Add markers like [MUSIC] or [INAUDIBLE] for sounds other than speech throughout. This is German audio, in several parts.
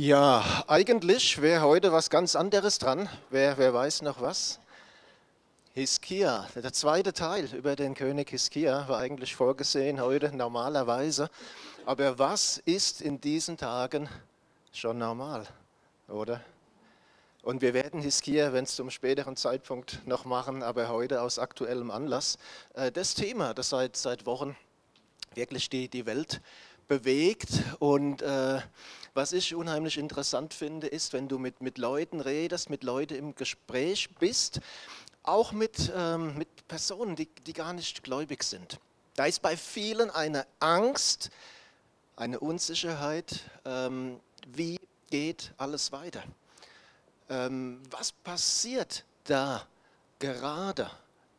Ja, eigentlich wäre heute was ganz anderes dran. Wer, wer weiß noch was? Hiskia, der zweite Teil über den König Hiskia war eigentlich vorgesehen heute normalerweise. Aber was ist in diesen Tagen schon normal, oder? Und wir werden Hiskia, wenn es zum späteren Zeitpunkt noch machen, aber heute aus aktuellem Anlass, äh, das Thema, das seit, seit Wochen wirklich die, die Welt bewegt und äh, was ich unheimlich interessant finde, ist, wenn du mit, mit Leuten redest, mit Leuten im Gespräch bist, auch mit, ähm, mit Personen, die, die gar nicht gläubig sind. Da ist bei vielen eine Angst, eine Unsicherheit, ähm, wie geht alles weiter? Ähm, was passiert da gerade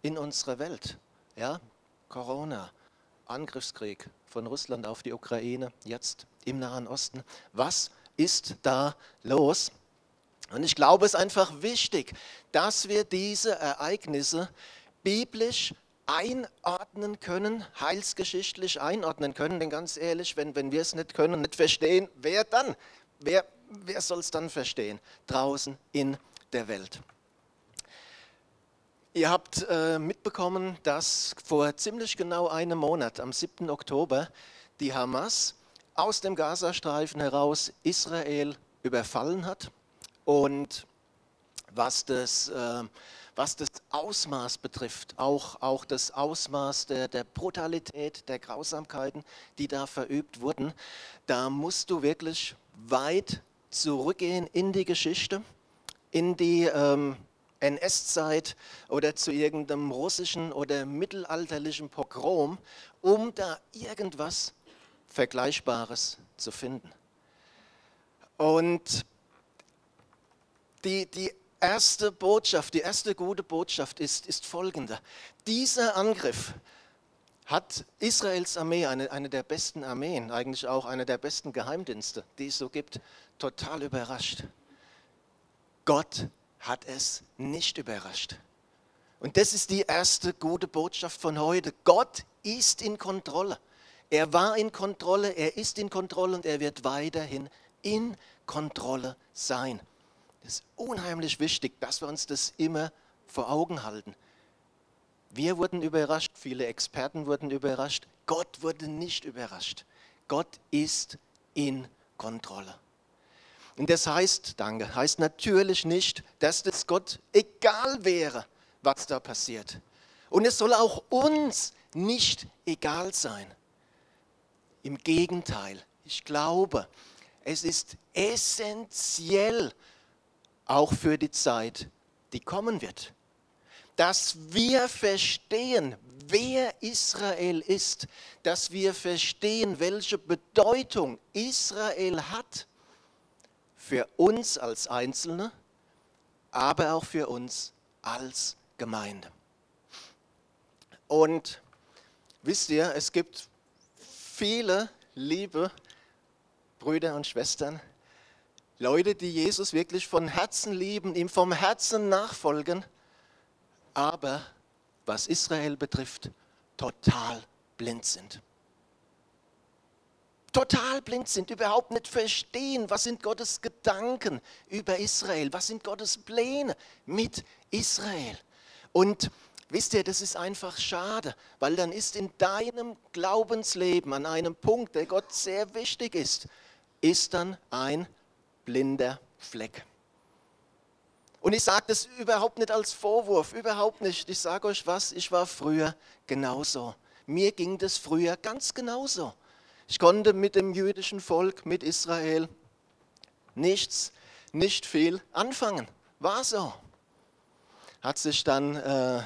in unserer Welt? Ja, Corona, Angriffskrieg von Russland auf die Ukraine, jetzt im Nahen Osten. Was ist da los? Und ich glaube, es ist einfach wichtig, dass wir diese Ereignisse biblisch einordnen können, heilsgeschichtlich einordnen können. Denn ganz ehrlich, wenn, wenn wir es nicht können, nicht verstehen, wer dann? Wer, wer soll es dann verstehen? Draußen in der Welt. Ihr habt äh, mitbekommen, dass vor ziemlich genau einem Monat, am 7. Oktober, die Hamas aus dem Gazastreifen heraus Israel überfallen hat. Und was das, äh, was das Ausmaß betrifft, auch, auch das Ausmaß der, der Brutalität, der Grausamkeiten, die da verübt wurden, da musst du wirklich weit zurückgehen in die Geschichte, in die ähm, NS-Zeit oder zu irgendeinem russischen oder mittelalterlichen Pogrom, um da irgendwas Vergleichbares zu finden. Und die, die erste Botschaft, die erste gute Botschaft ist, ist folgende. Dieser Angriff hat Israels Armee, eine, eine der besten Armeen, eigentlich auch eine der besten Geheimdienste, die es so gibt, total überrascht. Gott hat es nicht überrascht. Und das ist die erste gute Botschaft von heute. Gott ist in Kontrolle. Er war in Kontrolle, er ist in Kontrolle und er wird weiterhin in Kontrolle sein. Das ist unheimlich wichtig, dass wir uns das immer vor Augen halten. Wir wurden überrascht, viele Experten wurden überrascht, Gott wurde nicht überrascht. Gott ist in Kontrolle. Und das heißt, danke, heißt natürlich nicht, dass das Gott egal wäre, was da passiert. Und es soll auch uns nicht egal sein. Im Gegenteil, ich glaube, es ist essentiell, auch für die Zeit, die kommen wird, dass wir verstehen, wer Israel ist, dass wir verstehen, welche Bedeutung Israel hat für uns als Einzelne, aber auch für uns als Gemeinde. Und wisst ihr, es gibt viele liebe Brüder und Schwestern, Leute, die Jesus wirklich von Herzen lieben, ihm vom Herzen nachfolgen, aber was Israel betrifft, total blind sind. Total blind sind, überhaupt nicht verstehen, was sind Gottes Gedanken über Israel, was sind Gottes Pläne mit Israel. Und Wisst ihr, das ist einfach schade, weil dann ist in deinem Glaubensleben an einem Punkt, der Gott sehr wichtig ist, ist dann ein blinder Fleck. Und ich sage das überhaupt nicht als Vorwurf, überhaupt nicht. Ich sage euch was, ich war früher genauso. Mir ging das früher ganz genauso. Ich konnte mit dem jüdischen Volk, mit Israel nichts, nicht viel anfangen. War so. Hat sich dann äh,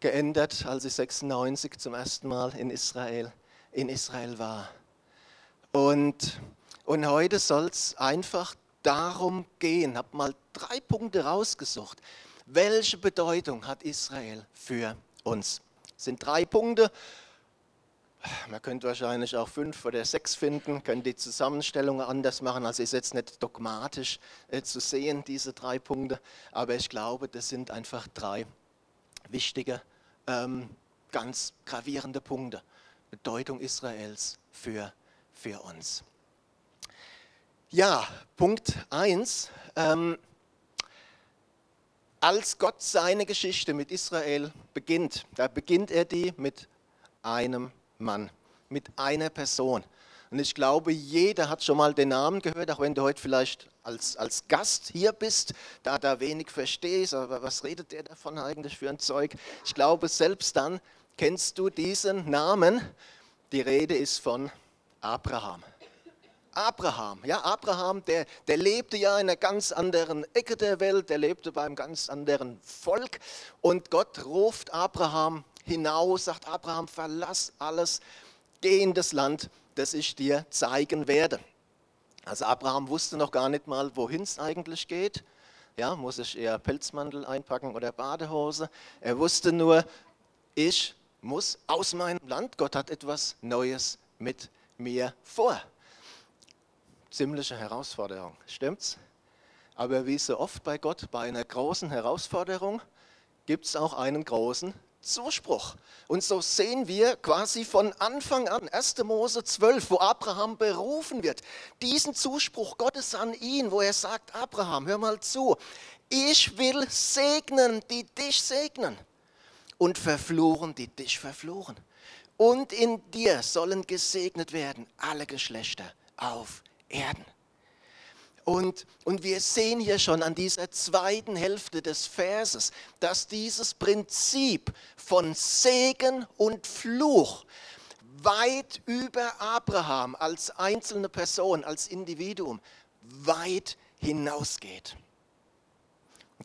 geändert, als ich 96 zum ersten Mal in Israel, in Israel war. Und, und heute soll es einfach darum gehen. Habe mal drei Punkte rausgesucht. Welche Bedeutung hat Israel für uns? Das sind drei Punkte. Man könnte wahrscheinlich auch fünf oder sechs finden, können die Zusammenstellungen anders machen. Also ist jetzt nicht dogmatisch äh, zu sehen, diese drei Punkte, aber ich glaube, das sind einfach drei wichtige, ähm, ganz gravierende Punkte. Bedeutung Israels für, für uns. Ja, Punkt 1. Ähm, als Gott seine Geschichte mit Israel beginnt, da beginnt er die mit einem Mann, mit einer Person. Und ich glaube, jeder hat schon mal den Namen gehört, auch wenn du heute vielleicht als, als Gast hier bist, da da wenig verstehst, aber was redet der davon eigentlich für ein Zeug? Ich glaube, selbst dann kennst du diesen Namen. Die Rede ist von Abraham. Abraham, ja, Abraham, der, der lebte ja in einer ganz anderen Ecke der Welt, der lebte beim ganz anderen Volk und Gott ruft Abraham hinaus, sagt Abraham, verlass alles, geh in das Land, das ich dir zeigen werde. Also Abraham wusste noch gar nicht mal, wohin es eigentlich geht. Ja, muss ich eher Pelzmantel einpacken oder Badehose? Er wusste nur, ich muss aus meinem Land. Gott hat etwas Neues mit mir vor ziemliche Herausforderung, stimmt's? Aber wie so oft bei Gott, bei einer großen Herausforderung gibt es auch einen großen Zuspruch. Und so sehen wir quasi von Anfang an, 1. Mose 12, wo Abraham berufen wird, diesen Zuspruch Gottes an ihn, wo er sagt, Abraham, hör mal zu, ich will segnen, die dich segnen und verfluchen, die dich verfluchen. Und in dir sollen gesegnet werden alle Geschlechter auf Erden. Und, und wir sehen hier schon an dieser zweiten Hälfte des Verses, dass dieses Prinzip von Segen und Fluch weit über Abraham als einzelne Person, als Individuum, weit hinausgeht.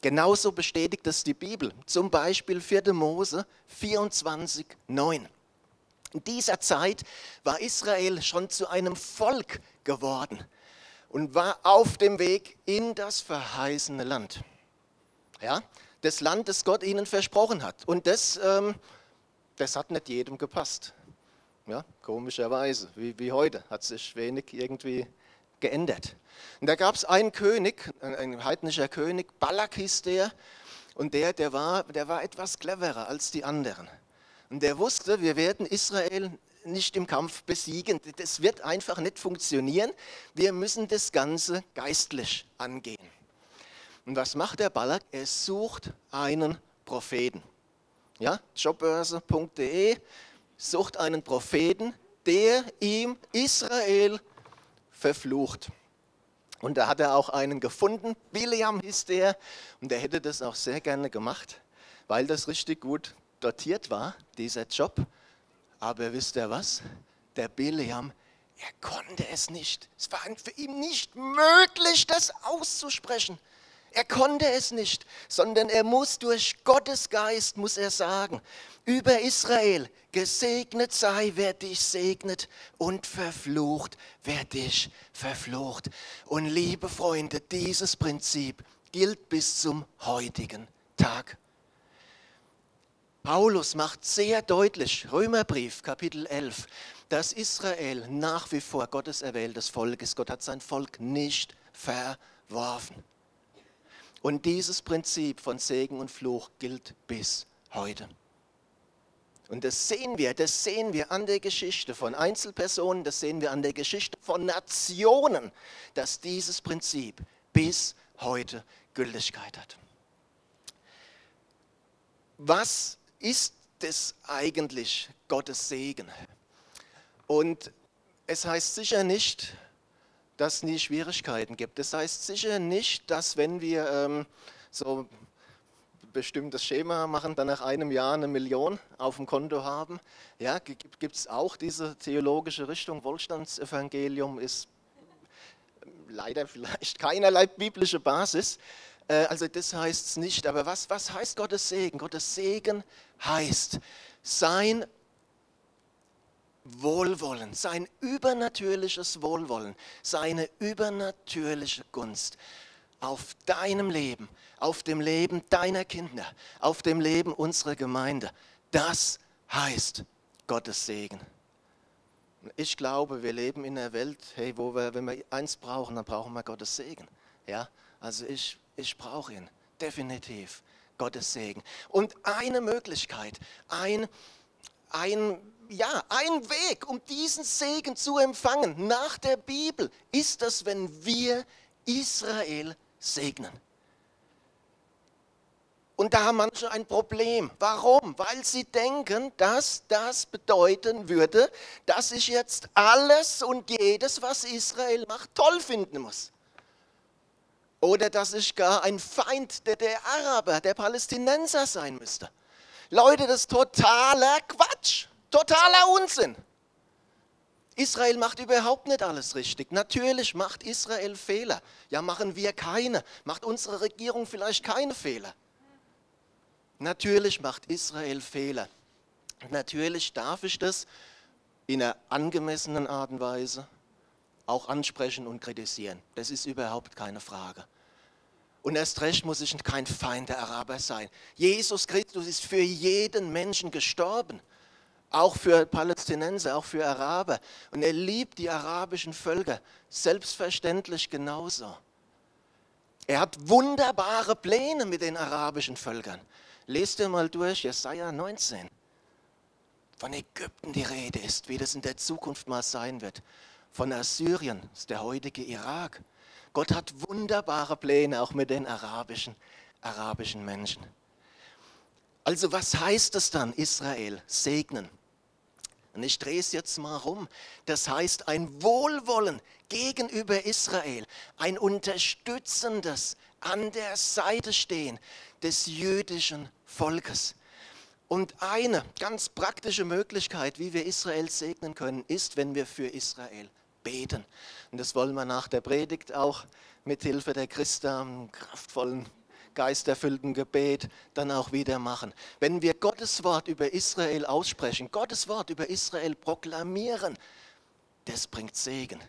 Genauso bestätigt es die Bibel, zum Beispiel 4. Mose 24, 9. In dieser Zeit war Israel schon zu einem Volk geworden und war auf dem Weg in das verheißene Land. Ja, das Land, das Gott ihnen versprochen hat. Und das, ähm, das hat nicht jedem gepasst. Ja, komischerweise, wie, wie heute, hat sich wenig irgendwie geändert. Und da gab es einen König, ein heidnischer König, Balak hieß der, und der, der, war, der war etwas cleverer als die anderen. Und der wusste, wir werden Israel nicht im Kampf besiegen. Das wird einfach nicht funktionieren. Wir müssen das Ganze geistlich angehen. Und was macht der Balak? Er sucht einen Propheten. Ja, jobbörse.de sucht einen Propheten, der ihm Israel verflucht. Und da hat er auch einen gefunden, Biliam hieß der, und der hätte das auch sehr gerne gemacht, weil das richtig gut dotiert war, dieser Job. Aber wisst ihr was? Der Biliam, er konnte es nicht. Es war für ihn nicht möglich, das auszusprechen. Er konnte es nicht, sondern er muss durch Gottes Geist, muss er sagen, über Israel, gesegnet sei, wer dich segnet und verflucht, wer dich verflucht. Und liebe Freunde, dieses Prinzip gilt bis zum heutigen Tag. Paulus macht sehr deutlich, Römerbrief Kapitel 11, dass Israel nach wie vor Gottes erwähltes Volk ist. Gott hat sein Volk nicht verworfen. Und dieses Prinzip von Segen und Fluch gilt bis heute. Und das sehen wir, das sehen wir an der Geschichte von Einzelpersonen, das sehen wir an der Geschichte von Nationen, dass dieses Prinzip bis heute Gültigkeit hat. Was ist es eigentlich Gottes Segen? Und es heißt sicher nicht, dass es nie Schwierigkeiten gibt. Es heißt sicher nicht, dass wenn wir ähm, so bestimmtes Schema machen, dann nach einem Jahr eine Million auf dem Konto haben. Ja, gibt es auch diese theologische Richtung, Wohlstandsevangelium ist leider [LAUGHS] vielleicht keinerlei biblische Basis. Äh, also das heißt es nicht. Aber was, was heißt Gottes Segen? Gottes Segen heißt sein Wohlwollen, sein übernatürliches Wohlwollen, seine übernatürliche Gunst auf deinem Leben, auf dem Leben deiner Kinder, auf dem Leben unserer Gemeinde. Das heißt Gottes Segen. Ich glaube, wir leben in einer Welt, hey, wo wir, wenn wir eins brauchen, dann brauchen wir Gottes Segen. Ja, also ich ich brauche ihn, definitiv. Gottes Segen. Und eine Möglichkeit, ein, ein, ja, ein Weg, um diesen Segen zu empfangen nach der Bibel, ist das, wenn wir Israel segnen. Und da haben manche ein Problem. Warum? Weil sie denken, dass das bedeuten würde, dass ich jetzt alles und jedes, was Israel macht, toll finden muss. Oder dass ich gar ein Feind der, der Araber, der Palästinenser sein müsste. Leute, das ist totaler Quatsch, totaler Unsinn. Israel macht überhaupt nicht alles richtig. Natürlich macht Israel Fehler. Ja, machen wir keine. Macht unsere Regierung vielleicht keine Fehler. Natürlich macht Israel Fehler. Natürlich darf ich das in einer angemessenen Art und Weise auch ansprechen und kritisieren. Das ist überhaupt keine Frage. Und erst recht muss ich kein Feind der Araber sein. Jesus Christus ist für jeden Menschen gestorben, auch für Palästinenser, auch für Araber. Und er liebt die arabischen Völker, selbstverständlich genauso. Er hat wunderbare Pläne mit den arabischen Völkern. Lest dir mal durch Jesaja 19. Von Ägypten die Rede ist, wie das in der Zukunft mal sein wird. Von Assyrien, das ist der heutige Irak. Gott hat wunderbare Pläne auch mit den arabischen, arabischen Menschen. Also was heißt es dann, Israel segnen? Und ich drehe es jetzt mal rum. Das heißt ein Wohlwollen gegenüber Israel, ein unterstützendes an der Seite stehen des jüdischen Volkes. Und eine ganz praktische Möglichkeit, wie wir Israel segnen können, ist, wenn wir für Israel beten. Und das wollen wir nach der Predigt auch mit Hilfe der Christa, einem kraftvollen, geisterfüllten Gebet dann auch wieder machen. Wenn wir Gottes Wort über Israel aussprechen, Gottes Wort über Israel proklamieren, das bringt Segen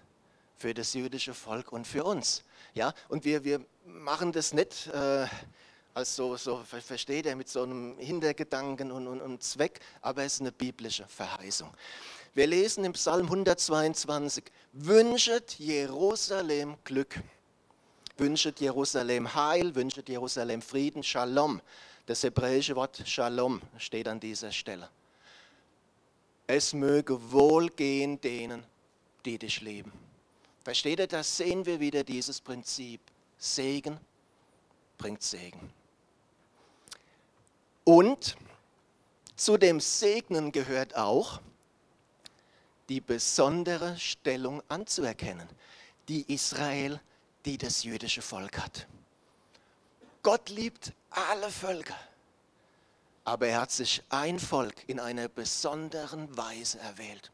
für das jüdische Volk und für uns. Ja, und wir, wir machen das nicht äh, als so, so, versteht er, mit so einem Hintergedanken und, und, und Zweck, aber es ist eine biblische Verheißung. Wir lesen im Psalm 122, wünschet Jerusalem Glück, wünschet Jerusalem Heil, wünschet Jerusalem Frieden, Shalom. Das hebräische Wort Shalom steht an dieser Stelle. Es möge wohlgehen denen, die dich lieben. Versteht ihr, da sehen wir wieder dieses Prinzip. Segen bringt Segen. Und zu dem Segnen gehört auch die besondere Stellung anzuerkennen, die Israel, die das jüdische Volk hat. Gott liebt alle Völker, aber er hat sich ein Volk in einer besonderen Weise erwählt.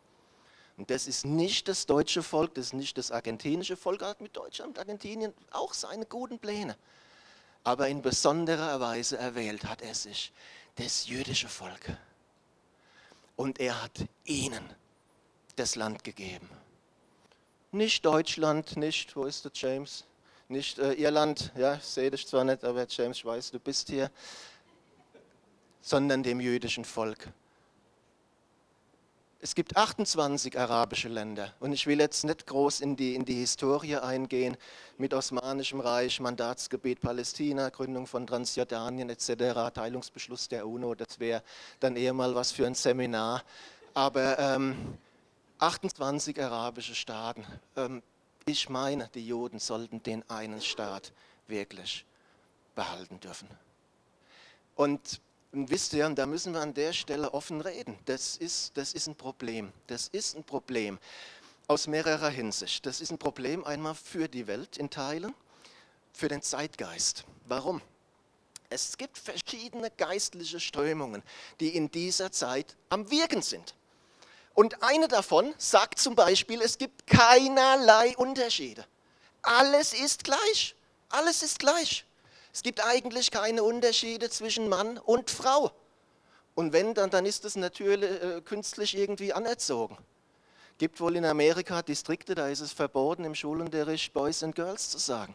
Und das ist nicht das deutsche Volk, das ist nicht das argentinische Volk, hat mit Deutschland und Argentinien auch seine guten Pläne. Aber in besonderer Weise erwählt hat er sich das jüdische Volk. Und er hat ihnen das Land gegeben. Nicht Deutschland, nicht, wo ist der James? Nicht äh, Irland, ja, ich sehe dich zwar nicht, aber James, ich weiß, du bist hier, sondern dem jüdischen Volk. Es gibt 28 arabische Länder und ich will jetzt nicht groß in die, in die Historie eingehen mit Osmanischem Reich, Mandatsgebiet Palästina, Gründung von Transjordanien etc., Teilungsbeschluss der UNO, das wäre dann eher mal was für ein Seminar. Aber ähm, 28 arabische Staaten, ähm, ich meine, die Juden sollten den einen Staat wirklich behalten dürfen. Und und wisst ihr, da müssen wir an der Stelle offen reden. Das ist, das ist ein Problem. Das ist ein Problem aus mehrerer Hinsicht. Das ist ein Problem einmal für die Welt in Teilen, für den Zeitgeist. Warum? Es gibt verschiedene geistliche Strömungen, die in dieser Zeit am Wirken sind. Und eine davon sagt zum Beispiel, es gibt keinerlei Unterschiede. Alles ist gleich. Alles ist gleich. Es gibt eigentlich keine Unterschiede zwischen Mann und Frau. Und wenn, dann, dann ist das natürlich äh, künstlich irgendwie anerzogen. Gibt wohl in Amerika Distrikte, da ist es verboten, im Schulunterricht Boys and Girls zu sagen.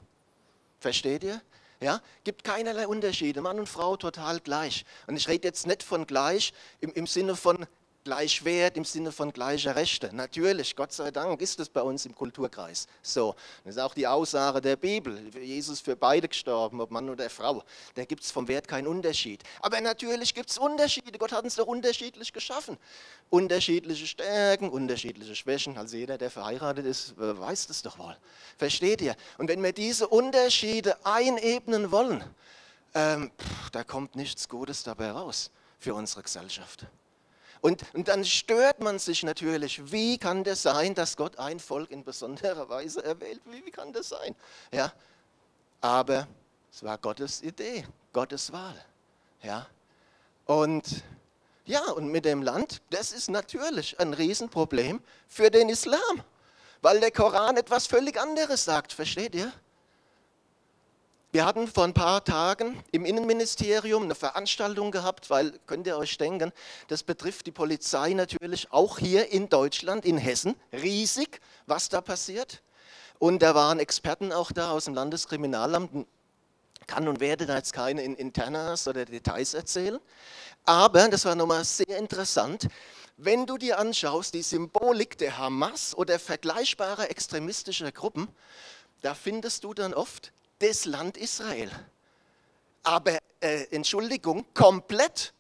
Versteht ihr? Ja, gibt keinerlei Unterschiede, Mann und Frau total gleich. Und ich rede jetzt nicht von gleich im, im Sinne von gleich Wert im Sinne von gleicher Rechte. Natürlich, Gott sei Dank ist es bei uns im Kulturkreis so. Das ist auch die Aussage der Bibel. Jesus für beide gestorben, ob Mann oder Frau. Da gibt es vom Wert keinen Unterschied. Aber natürlich gibt es Unterschiede. Gott hat uns doch unterschiedlich geschaffen. Unterschiedliche Stärken, unterschiedliche Schwächen. Also jeder, der verheiratet ist, weiß das doch wohl. Versteht ihr? Und wenn wir diese Unterschiede einebnen wollen, ähm, pff, da kommt nichts Gutes dabei raus für unsere Gesellschaft. Und, und dann stört man sich natürlich, wie kann das sein, dass Gott ein Volk in besonderer Weise erwählt? Wie, wie kann das sein? Ja, aber es war Gottes Idee, Gottes Wahl. Ja, und ja, und mit dem Land, das ist natürlich ein Riesenproblem für den Islam, weil der Koran etwas völlig anderes sagt, versteht ihr? Wir hatten vor ein paar Tagen im Innenministerium eine Veranstaltung gehabt, weil, könnt ihr euch denken, das betrifft die Polizei natürlich auch hier in Deutschland, in Hessen, riesig, was da passiert. Und da waren Experten auch da aus dem Landeskriminalamt, kann und werde da jetzt keine Internas oder Details erzählen. Aber, das war nochmal sehr interessant, wenn du dir anschaust, die Symbolik der Hamas oder vergleichbarer extremistischer Gruppen, da findest du dann oft das Land Israel. Aber, äh, Entschuldigung, komplett.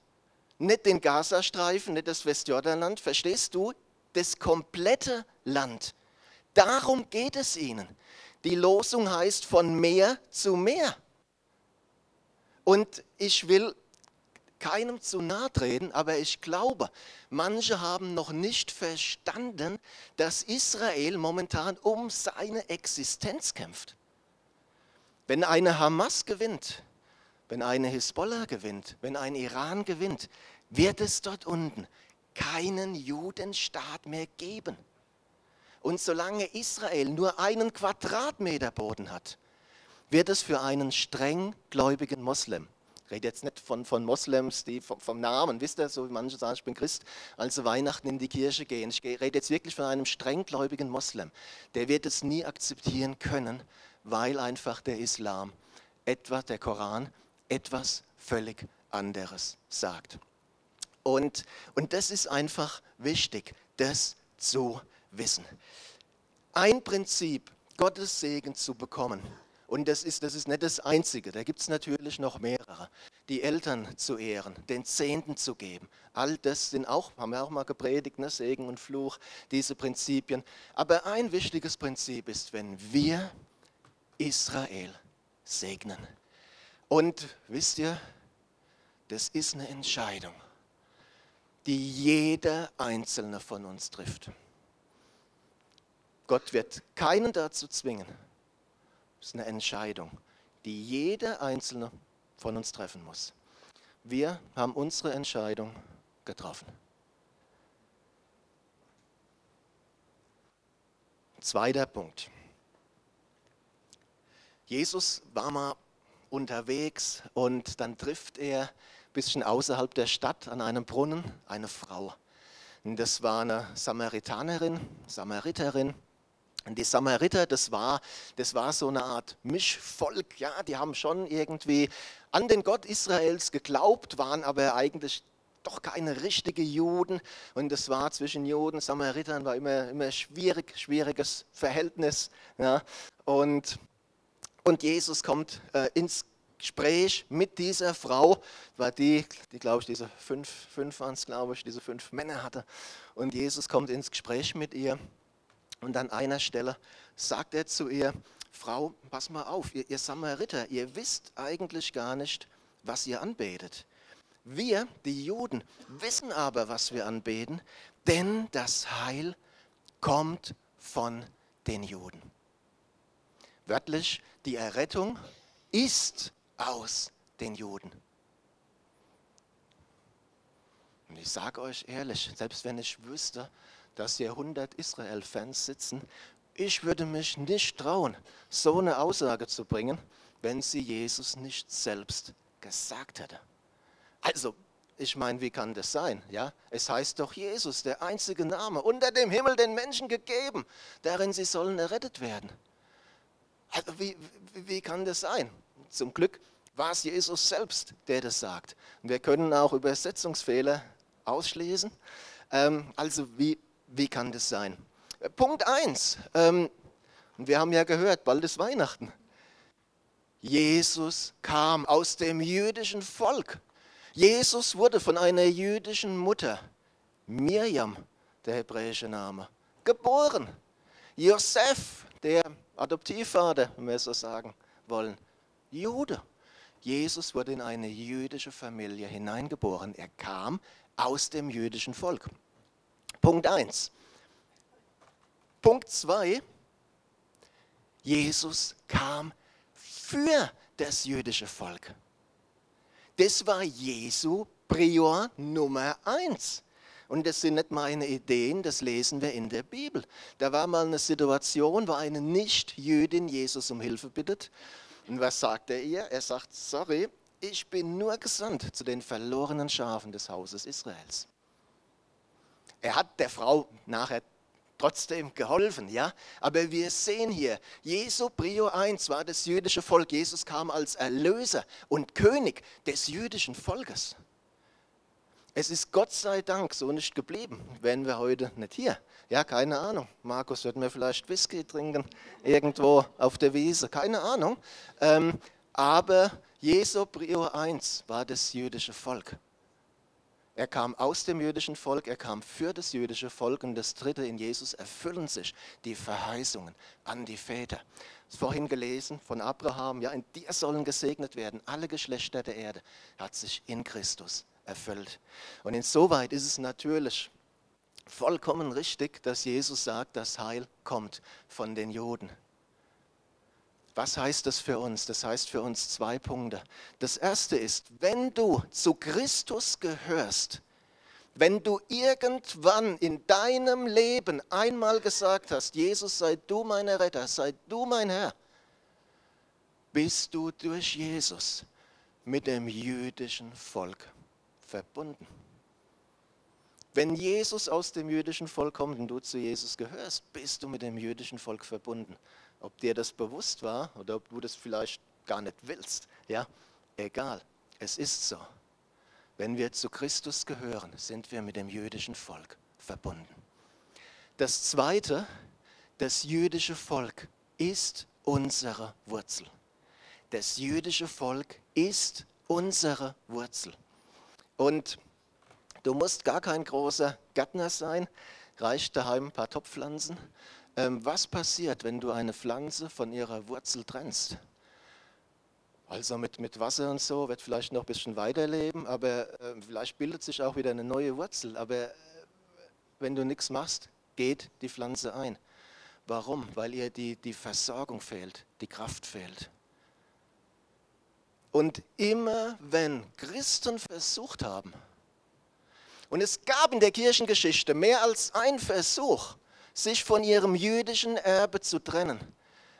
Nicht den Gazastreifen, nicht das Westjordanland, verstehst du? Das komplette Land. Darum geht es ihnen. Die Losung heißt von mehr zu mehr. Und ich will keinem zu nahe treten, aber ich glaube, manche haben noch nicht verstanden, dass Israel momentan um seine Existenz kämpft. Wenn eine Hamas gewinnt, wenn eine Hisbollah gewinnt, wenn ein Iran gewinnt, wird es dort unten keinen Judenstaat mehr geben. Und solange Israel nur einen Quadratmeter Boden hat, wird es für einen strenggläubigen Moslem, ich rede jetzt nicht von, von Moslems, die vom, vom, Namen, wisst ihr, so wie manche sagen, ich bin Christ, also Weihnachten in die Kirche gehen. Ich rede jetzt wirklich von einem strenggläubigen Moslem. Der wird es nie akzeptieren können, weil einfach der Islam, etwas, der Koran, etwas völlig anderes sagt. Und, und das ist einfach wichtig, das zu wissen. Ein Prinzip, Gottes Segen zu bekommen, und das ist, das ist nicht das Einzige, da gibt es natürlich noch mehrere. Die Eltern zu ehren, den Zehnten zu geben, all das sind auch, haben wir auch mal gepredigt, ne? Segen und Fluch, diese Prinzipien. Aber ein wichtiges Prinzip ist, wenn wir Israel segnen. Und wisst ihr, das ist eine Entscheidung, die jeder einzelne von uns trifft. Gott wird keinen dazu zwingen. Das ist eine Entscheidung, die jeder einzelne von uns treffen muss. Wir haben unsere Entscheidung getroffen. Zweiter Punkt. Jesus war mal unterwegs und dann trifft er ein bisschen außerhalb der Stadt an einem Brunnen eine Frau. Und das war eine Samaritanerin, Samariterin. Und die Samariter, das war, das war so eine Art Mischvolk, ja, die haben schon irgendwie an den Gott Israels geglaubt, waren aber eigentlich doch keine richtigen Juden. Und das war zwischen Juden und Samaritern war immer, immer schwierig, schwieriges Verhältnis. Ja. Und und Jesus kommt äh, ins Gespräch mit dieser Frau, war die, die glaube ich, diese fünf, fünf waren es, glaube ich, diese fünf Männer hatte. Und Jesus kommt ins Gespräch mit ihr. Und an einer Stelle sagt er zu ihr, Frau, pass mal auf, ihr, ihr Samariter, ihr wisst eigentlich gar nicht, was ihr anbetet. Wir, die Juden, wissen aber, was wir anbeten, denn das Heil kommt von den Juden. Wörtlich, die Errettung ist aus den Juden. Und ich sage euch ehrlich, selbst wenn ich wüsste, dass hier 100 Israel-Fans sitzen, ich würde mich nicht trauen, so eine Aussage zu bringen, wenn sie Jesus nicht selbst gesagt hätte. Also, ich meine, wie kann das sein? Ja, es heißt doch Jesus, der einzige Name unter dem Himmel den Menschen gegeben, darin sie sollen errettet werden. Also wie, wie, kann das sein? Zum Glück war es Jesus selbst, der das sagt. Und wir können auch Übersetzungsfehler ausschließen. Ähm, also wie, wie kann das sein? Äh, Punkt 1. Ähm, wir haben ja gehört, bald ist Weihnachten. Jesus kam aus dem jüdischen Volk. Jesus wurde von einer jüdischen Mutter, Mirjam, der hebräische Name, geboren. Josef, der Adoptivvater, wenn wir so sagen wollen, Jude. Jesus wurde in eine jüdische Familie hineingeboren. Er kam aus dem jüdischen Volk. Punkt 1. Punkt 2. Jesus kam für das jüdische Volk. Das war Jesu Prior Nummer 1. Und das sind nicht meine Ideen, das lesen wir in der Bibel. Da war mal eine Situation, wo eine Nicht-Jüdin Jesus um Hilfe bittet. Und was sagt er ihr? Er sagt, sorry, ich bin nur gesandt zu den verlorenen Schafen des Hauses Israels. Er hat der Frau nachher trotzdem geholfen, ja. Aber wir sehen hier, Jesu Prio 1 war das jüdische Volk. Jesus kam als Erlöser und König des jüdischen Volkes. Es ist Gott sei Dank so nicht geblieben. Wären wir heute nicht hier. Ja, keine Ahnung. Markus wird mir vielleicht Whisky trinken, irgendwo auf der Wiese, keine Ahnung. Ähm, aber Jesu Prior 1 war das jüdische Volk. Er kam aus dem jüdischen Volk, er kam für das jüdische Volk und das dritte in Jesus erfüllen sich die Verheißungen an die Väter. Vorhin gelesen von Abraham, ja, in dir sollen gesegnet werden alle Geschlechter der Erde, hat sich in Christus erfüllt. Und insoweit ist es natürlich vollkommen richtig, dass Jesus sagt, das Heil kommt von den Juden. Was heißt das für uns? Das heißt für uns zwei Punkte. Das erste ist, wenn du zu Christus gehörst, wenn du irgendwann in deinem Leben einmal gesagt hast, Jesus sei du mein Retter, sei du mein Herr, bist du durch Jesus mit dem jüdischen Volk verbunden. Wenn Jesus aus dem jüdischen Volk kommt und du zu Jesus gehörst, bist du mit dem jüdischen Volk verbunden. Ob dir das bewusst war oder ob du das vielleicht gar nicht willst, ja, egal. Es ist so. Wenn wir zu Christus gehören, sind wir mit dem jüdischen Volk verbunden. Das zweite, das jüdische Volk ist unsere Wurzel. Das jüdische Volk ist unsere Wurzel. Und du musst gar kein großer Gärtner sein, reicht daheim ein paar Topfpflanzen. Ähm, was passiert, wenn du eine Pflanze von ihrer Wurzel trennst? Also mit, mit Wasser und so wird vielleicht noch ein bisschen weiterleben, aber äh, vielleicht bildet sich auch wieder eine neue Wurzel. Aber äh, wenn du nichts machst, geht die Pflanze ein. Warum? Weil ihr die, die Versorgung fehlt, die Kraft fehlt. Und immer wenn Christen versucht haben, und es gab in der Kirchengeschichte mehr als ein Versuch, sich von ihrem jüdischen Erbe zu trennen,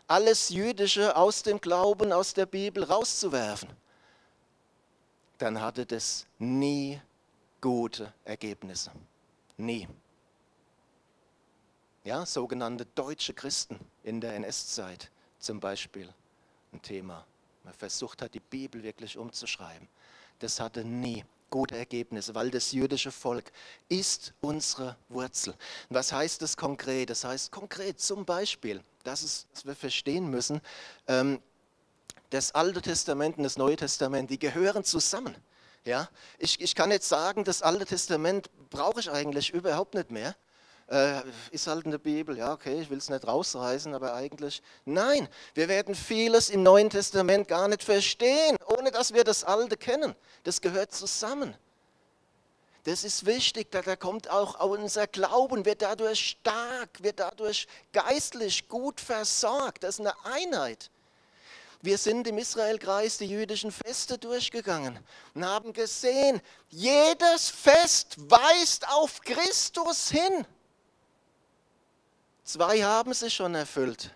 alles Jüdische aus dem Glauben, aus der Bibel rauszuwerfen, dann hatte das nie gute Ergebnisse. Nie. Ja, sogenannte deutsche Christen in der NS-Zeit zum Beispiel ein Thema man versucht hat, die Bibel wirklich umzuschreiben. Das hatte nie gute Ergebnisse, weil das jüdische Volk ist unsere Wurzel. was heißt das konkret? Das heißt konkret zum Beispiel, das ist, was wir verstehen müssen, ähm, das Alte Testament und das Neue Testament, die gehören zusammen. Ja? Ich, ich kann jetzt sagen, das Alte Testament brauche ich eigentlich überhaupt nicht mehr äh, ist halt in der Bibel, ja, okay, ich will es nicht rausreißen, aber eigentlich, nein, wir werden vieles im Neuen Testament gar nicht verstehen, ohne dass wir das Alte kennen. Das gehört zusammen. Das ist wichtig, da, da kommt auch unser Glauben, wird dadurch stark, wird dadurch geistlich gut versorgt. Das ist eine Einheit. Wir sind im Israelkreis die jüdischen Feste durchgegangen und haben gesehen, jedes Fest weist auf Christus hin. Zwei haben sich schon erfüllt.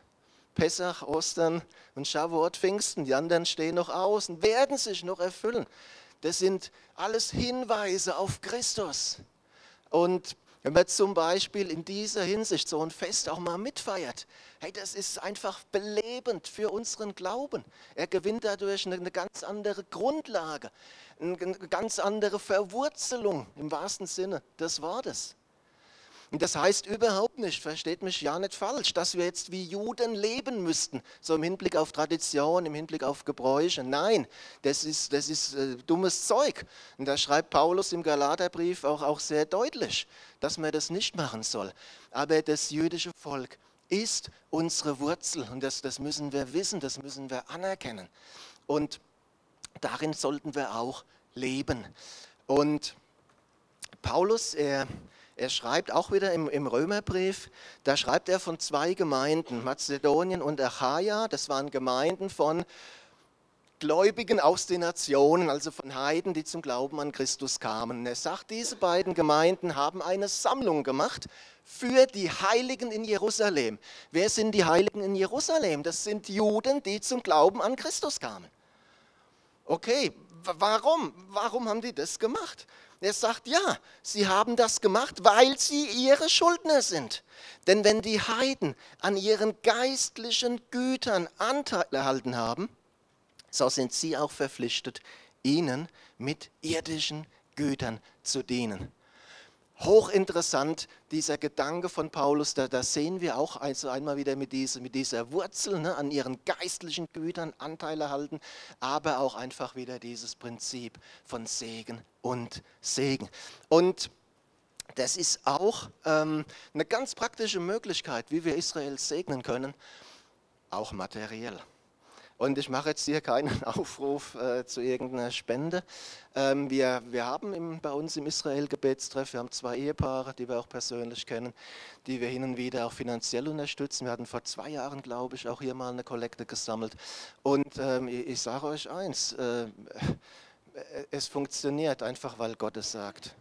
Pessach, Ostern und Shavuot, Pfingsten. Die anderen stehen noch aus und werden sich noch erfüllen. Das sind alles Hinweise auf Christus. Und wenn man zum Beispiel in dieser Hinsicht so ein Fest auch mal mitfeiert, hey, das ist einfach belebend für unseren Glauben. Er gewinnt dadurch eine ganz andere Grundlage, eine ganz andere Verwurzelung im wahrsten Sinne des Wortes. Und das heißt überhaupt nicht, versteht mich ja nicht falsch, dass wir jetzt wie Juden leben müssten, so im Hinblick auf Tradition, im Hinblick auf Gebräuche. Nein, das ist, das ist äh, dummes Zeug. Und da schreibt Paulus im Galaterbrief auch, auch sehr deutlich, dass man das nicht machen soll. Aber das jüdische Volk ist unsere Wurzel und das, das müssen wir wissen, das müssen wir anerkennen. Und darin sollten wir auch leben. Und Paulus, er er schreibt auch wieder im, im, Römerbrief, da schreibt er von zwei Gemeinden, Mazedonien und Achaia. Das waren Gemeinden von Gläubigen aus den Nationen, also von Heiden, die zum Glauben an Christus kamen. Und er sagt, diese beiden Gemeinden haben eine Sammlung gemacht für die Heiligen in Jerusalem. Wer sind die Heiligen in Jerusalem? Das sind Juden, die zum Glauben an Christus kamen. Okay, warum? Warum haben die das gemacht? Er sagt, ja, sie haben das gemacht, weil sie ihre Schuldner sind. Denn wenn die Heiden an ihren geistlichen Gütern Anteil erhalten haben, so sind sie auch verpflichtet, ihnen mit irdischen Gütern zu dienen. Hochinteressant, dieser Gedanke von Paulus, da, da sehen wir auch also einmal wieder mit dieser, mit dieser Wurzel ne, an ihren geistlichen Gütern Anteile erhalten, aber auch einfach wieder dieses Prinzip von Segen und Segen. Und das ist auch ähm, eine ganz praktische Möglichkeit, wie wir Israel segnen können, auch materiell. Und ich mache jetzt hier keinen [LAUGHS] Aufruf äh, zu irgendeiner Spende. Ähm, wir, wir haben im, bei uns im Israel-Gebetstreff, wir haben zwei Ehepaare, die wir auch persönlich kennen, die wir hin und wieder auch finanziell unterstützen. Wir hatten vor zwei Jahren, glaube ich, auch hier mal eine Kollekte gesammelt. Und ähm, ich, ich sage euch eins, äh, es funktioniert einfach, weil Gott es sagt.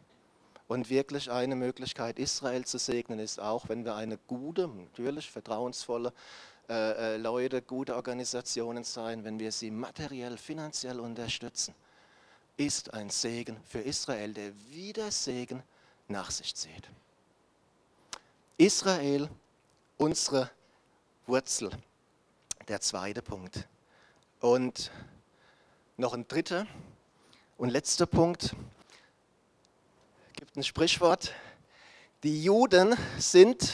Und wirklich eine Möglichkeit, Israel zu segnen, ist auch, wenn wir eine gute, natürlich vertrauensvolle äh, äh, Leute, gute Organisationen sein, wenn wir sie materiell, finanziell unterstützen, ist ein Segen für Israel, der wieder Segen nach sich zieht. Israel, unsere Wurzel, der zweite Punkt. Und noch ein dritter und letzter Punkt, gibt ein Sprichwort, die Juden sind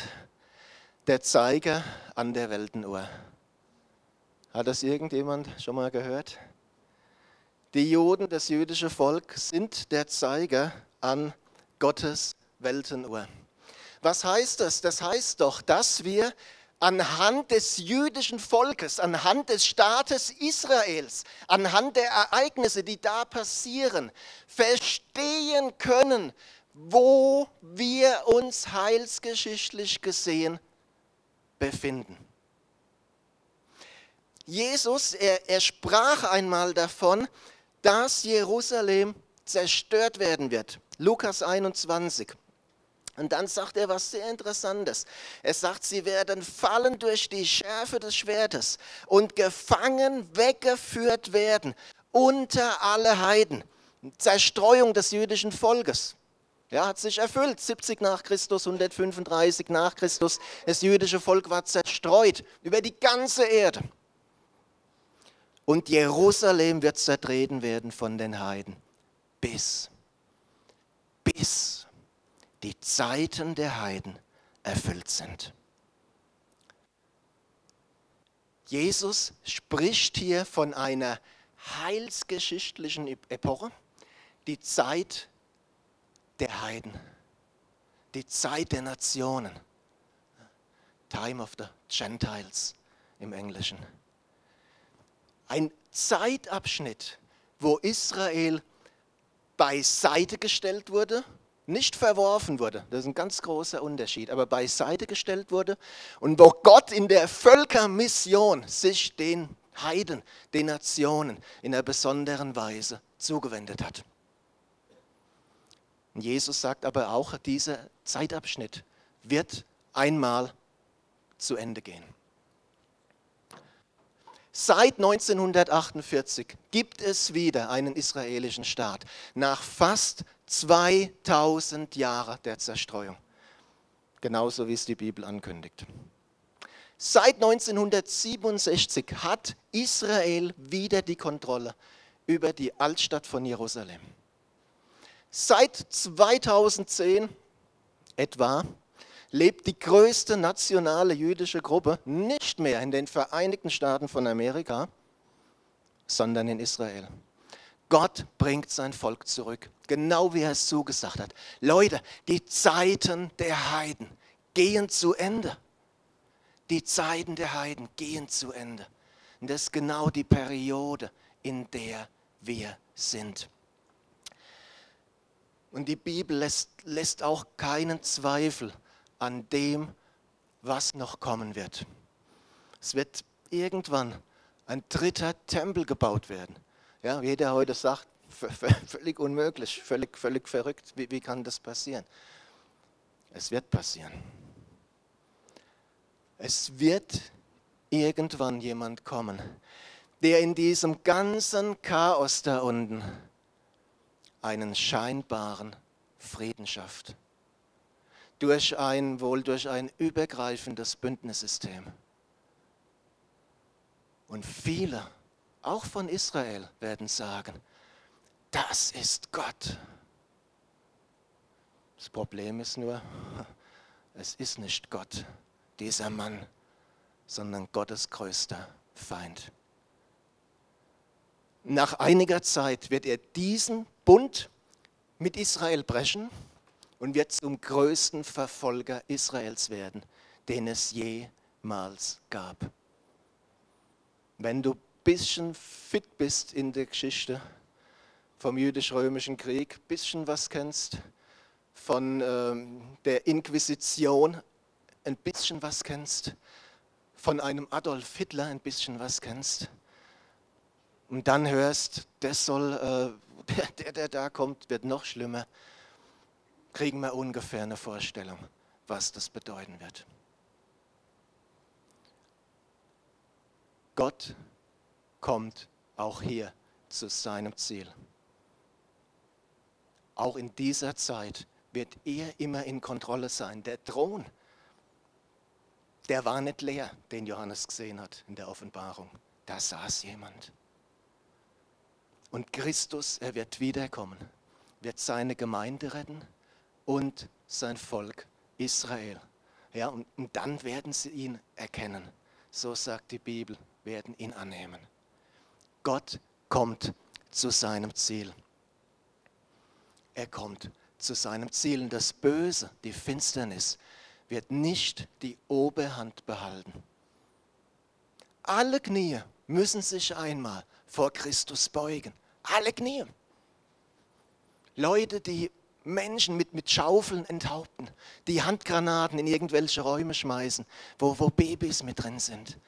der Zeiger an der Weltenuhr. Hat das irgendjemand schon mal gehört? Die Juden, das jüdische Volk, sind der Zeiger an Gottes Weltenuhr. Was heißt das? Das heißt doch, dass wir anhand des jüdischen Volkes, anhand des Staates Israels, anhand der Ereignisse, die da passieren, verstehen können, wo wir uns heilsgeschichtlich gesehen befinden. Jesus, er, er sprach einmal davon, dass Jerusalem zerstört werden wird. Lukas 21. Und dann sagt er was sehr Interessantes. Er sagt, sie werden fallen durch die Schärfe des Schwertes und gefangen weggeführt werden unter alle Heiden. Zerstreuung des jüdischen Volkes. Ja, hat sich erfüllt. 70 nach Christus, 135 nach Christus. Das jüdische Volk war zerstreut über die ganze Erde. Und Jerusalem wird zertreten werden von den Heiden. Bis, bis die Zeiten der Heiden erfüllt sind. Jesus spricht hier von einer heilsgeschichtlichen Epoche, die Zeit der Heiden, die Zeit der Nationen. Time of the Gentiles im Englischen. Ein Zeitabschnitt, wo Israel beiseite gestellt wurde, nicht verworfen wurde, das ist ein ganz großer Unterschied, aber beiseite gestellt wurde und wo Gott in der Völkermission sich den Heiden, den Nationen in einer besonderen Weise zugewendet hat. Jesus sagt aber auch, dieser Zeitabschnitt wird einmal zu Ende gehen. Seit 1948 gibt es wieder einen israelischen Staat, nach fast 2000 Jahren der Zerstreuung. Genauso wie es die Bibel ankündigt. Seit 1967 hat Israel wieder die Kontrolle über die Altstadt von Jerusalem. Seit 2010 etwa lebt die größte nationale jüdische Gruppe nicht mehr in den Vereinigten Staaten von Amerika, sondern in Israel. Gott bringt sein Volk zurück, genau wie er es zugesagt hat. Leute, die Zeiten der Heiden gehen zu Ende. Die Zeiten der Heiden gehen zu Ende. Und das ist genau die Periode, in der wir sind. Und die Bibel lässt, lässt auch keinen Zweifel an dem, was noch kommen wird. Es wird irgendwann ein dritter Tempel gebaut werden. Ja, jeder heute sagt, völlig unmöglich, völlig, völlig verrückt. Wie, wie kann das passieren? Es wird passieren. Es wird irgendwann jemand kommen, der in diesem ganzen Chaos da unten einen scheinbaren Frieden schafft. Durch ein, wohl durch ein übergreifendes Bündnissystem. Und viele, auch von Israel, werden sagen, das ist Gott. Das Problem ist nur, [LAUGHS] es ist nicht Gott, dieser Mann, sondern Gottes größter Feind. Nach einiger Zeit wird er diesen Bund mit Israel brechen und wird zum größten Verfolger Israels werden, den es jemals gab. Wenn du ein bisschen fit bist in der Geschichte vom jüdisch-römischen Krieg, ein bisschen was kennst, von ähm, der Inquisition ein bisschen was kennst, von einem Adolf Hitler ein bisschen was kennst, und dann hörst, das soll, äh, [LAUGHS] der, der da kommt, wird noch schlimmer, kriegen wir ungefähr eine Vorstellung, was das bedeuten wird. Gott kommt auch hier zu seinem Ziel. Auch in dieser Zeit wird er immer in Kontrolle sein. Der Thron, der war nicht leer, den Johannes gesehen hat in der Offenbarung. Da saß jemand. Und Christus, er wird wiederkommen, wird seine Gemeinde retten und sein Volk Israel. Ja, und, und dann werden sie ihn erkennen. So sagt die Bibel, werden ihn annehmen. Gott kommt zu seinem Ziel. Er kommt zu seinem Ziel. Und das Böse, die Finsternis, wird nicht die Oberhand behalten. Alle Knie müssen sich einmal vor Christus beugen. Alle Knie. Leute, die Menschen mit, mit Schaufeln enthaupten, die Handgranaten in irgendwelche Räume schmeißen, wo, wo Babys mit drin sind.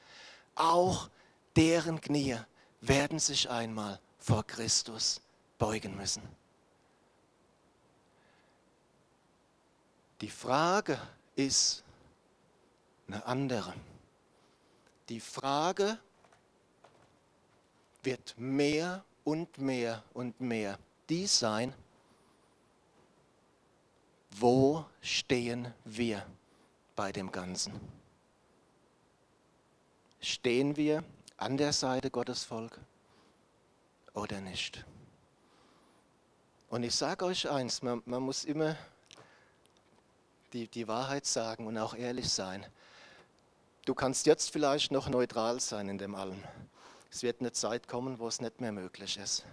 Auch deren Knie werden sich einmal vor Christus beugen müssen. Die Frage ist eine andere. Die Frage wird mehr und mehr und mehr dies sein, wo stehen wir bei dem Ganzen? Stehen wir an der Seite Gottes Volk oder nicht? Und ich sage euch eins, man, man muss immer die, die Wahrheit sagen und auch ehrlich sein. Du kannst jetzt vielleicht noch neutral sein in dem allem. Es wird eine Zeit kommen, wo es nicht mehr möglich ist.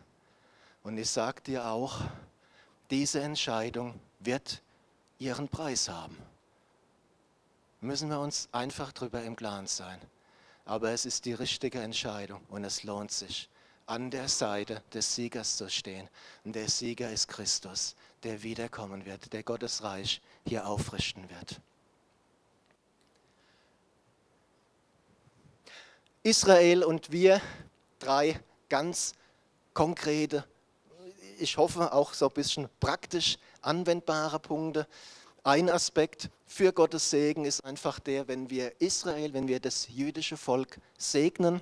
Und ich sage dir auch, diese Entscheidung wird ihren Preis haben. Müssen wir uns einfach darüber im Klaren sein. Aber es ist die richtige Entscheidung und es lohnt sich, an der Seite des Siegers zu stehen. Und der Sieger ist Christus, der wiederkommen wird, der Gottes Reich hier aufrichten wird. Israel und wir, drei ganz konkrete, ich hoffe auch so ein bisschen praktisch anwendbare Punkte. Ein Aspekt für Gottes Segen ist einfach der, wenn wir Israel, wenn wir das jüdische Volk segnen.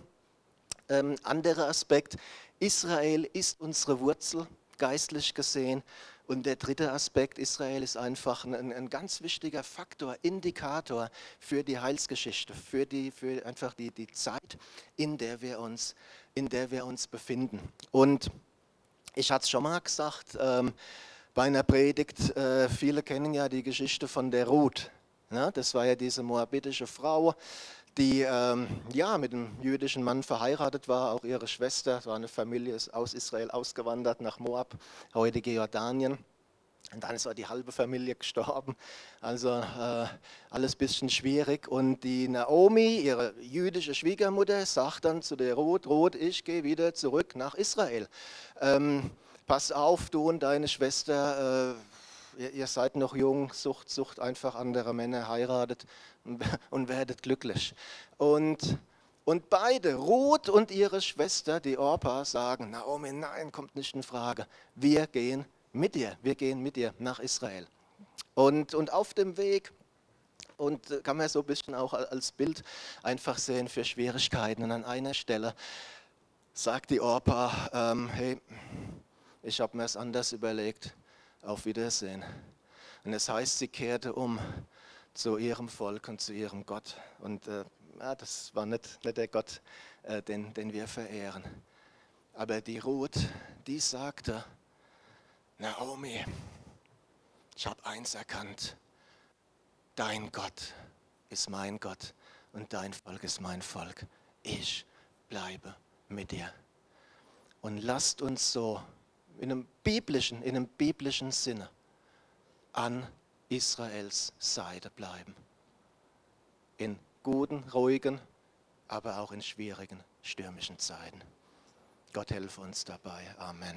Ähm, anderer Aspekt, Israel ist unsere Wurzel, geistlich gesehen. Und der dritte Aspekt, Israel ist einfach ein, ein, ganz wichtiger Faktor, Indikator für die Heilsgeschichte, für, die, für einfach die, die Zeit, in der, wir uns, in der wir uns befinden. Und ich hatte es schon mal gesagt, ähm, bei einer Predigt, äh, viele kennen ja die Geschichte von der Ruth. Ne? Das war ja diese moabitische Frau, die ähm, ja, mit einem jüdischen Mann verheiratet war, auch ihre Schwester, es war eine Familie, ist aus Israel ausgewandert nach Moab, heutige Jordanien. Und dann ist auch die halbe Familie gestorben. Also äh, alles ein bisschen schwierig. Und die Naomi, ihre jüdische Schwiegermutter, sagt dann zu der Ruth, Ruth, ich gehe wieder zurück nach Israel. Ähm, pass auf, du und deine Schwester, äh, ihr, ihr, seid noch jung, sucht, sucht einfach andere Männer, heiratet und, [LAUGHS] und werdet glücklich. Und und beide, Ruth und ihre Schwester, die Orpa, sagen, Naomi, nein, kommt nicht in Frage. Wir gehen mit dir, wir gehen mit dir nach Israel. Und, und auf dem Weg, und äh, kann man so ein bisschen auch als Bild einfach sehen für Schwierigkeiten. Und an einer Stelle sagt die Orpa, ähm, hey, ich habe mir es anders überlegt, auf Wiedersehen. Und es heißt, sie kehrte um zu ihrem Volk und zu ihrem Gott. Und äh, ja, das war nicht, nicht der Gott, äh, den, den wir verehren. Aber die Ruth, die sagte, Naomi, ich habe eins erkannt. Dein Gott ist mein Gott und dein Volk ist mein Volk. Ich bleibe mit dir. Und lasst uns so in einem biblischen, in einem biblischen Sinne an Israels Seite bleiben. In guten, ruhigen, aber auch in schwierigen, stürmischen Zeiten. Gott helfe uns dabei. Amen.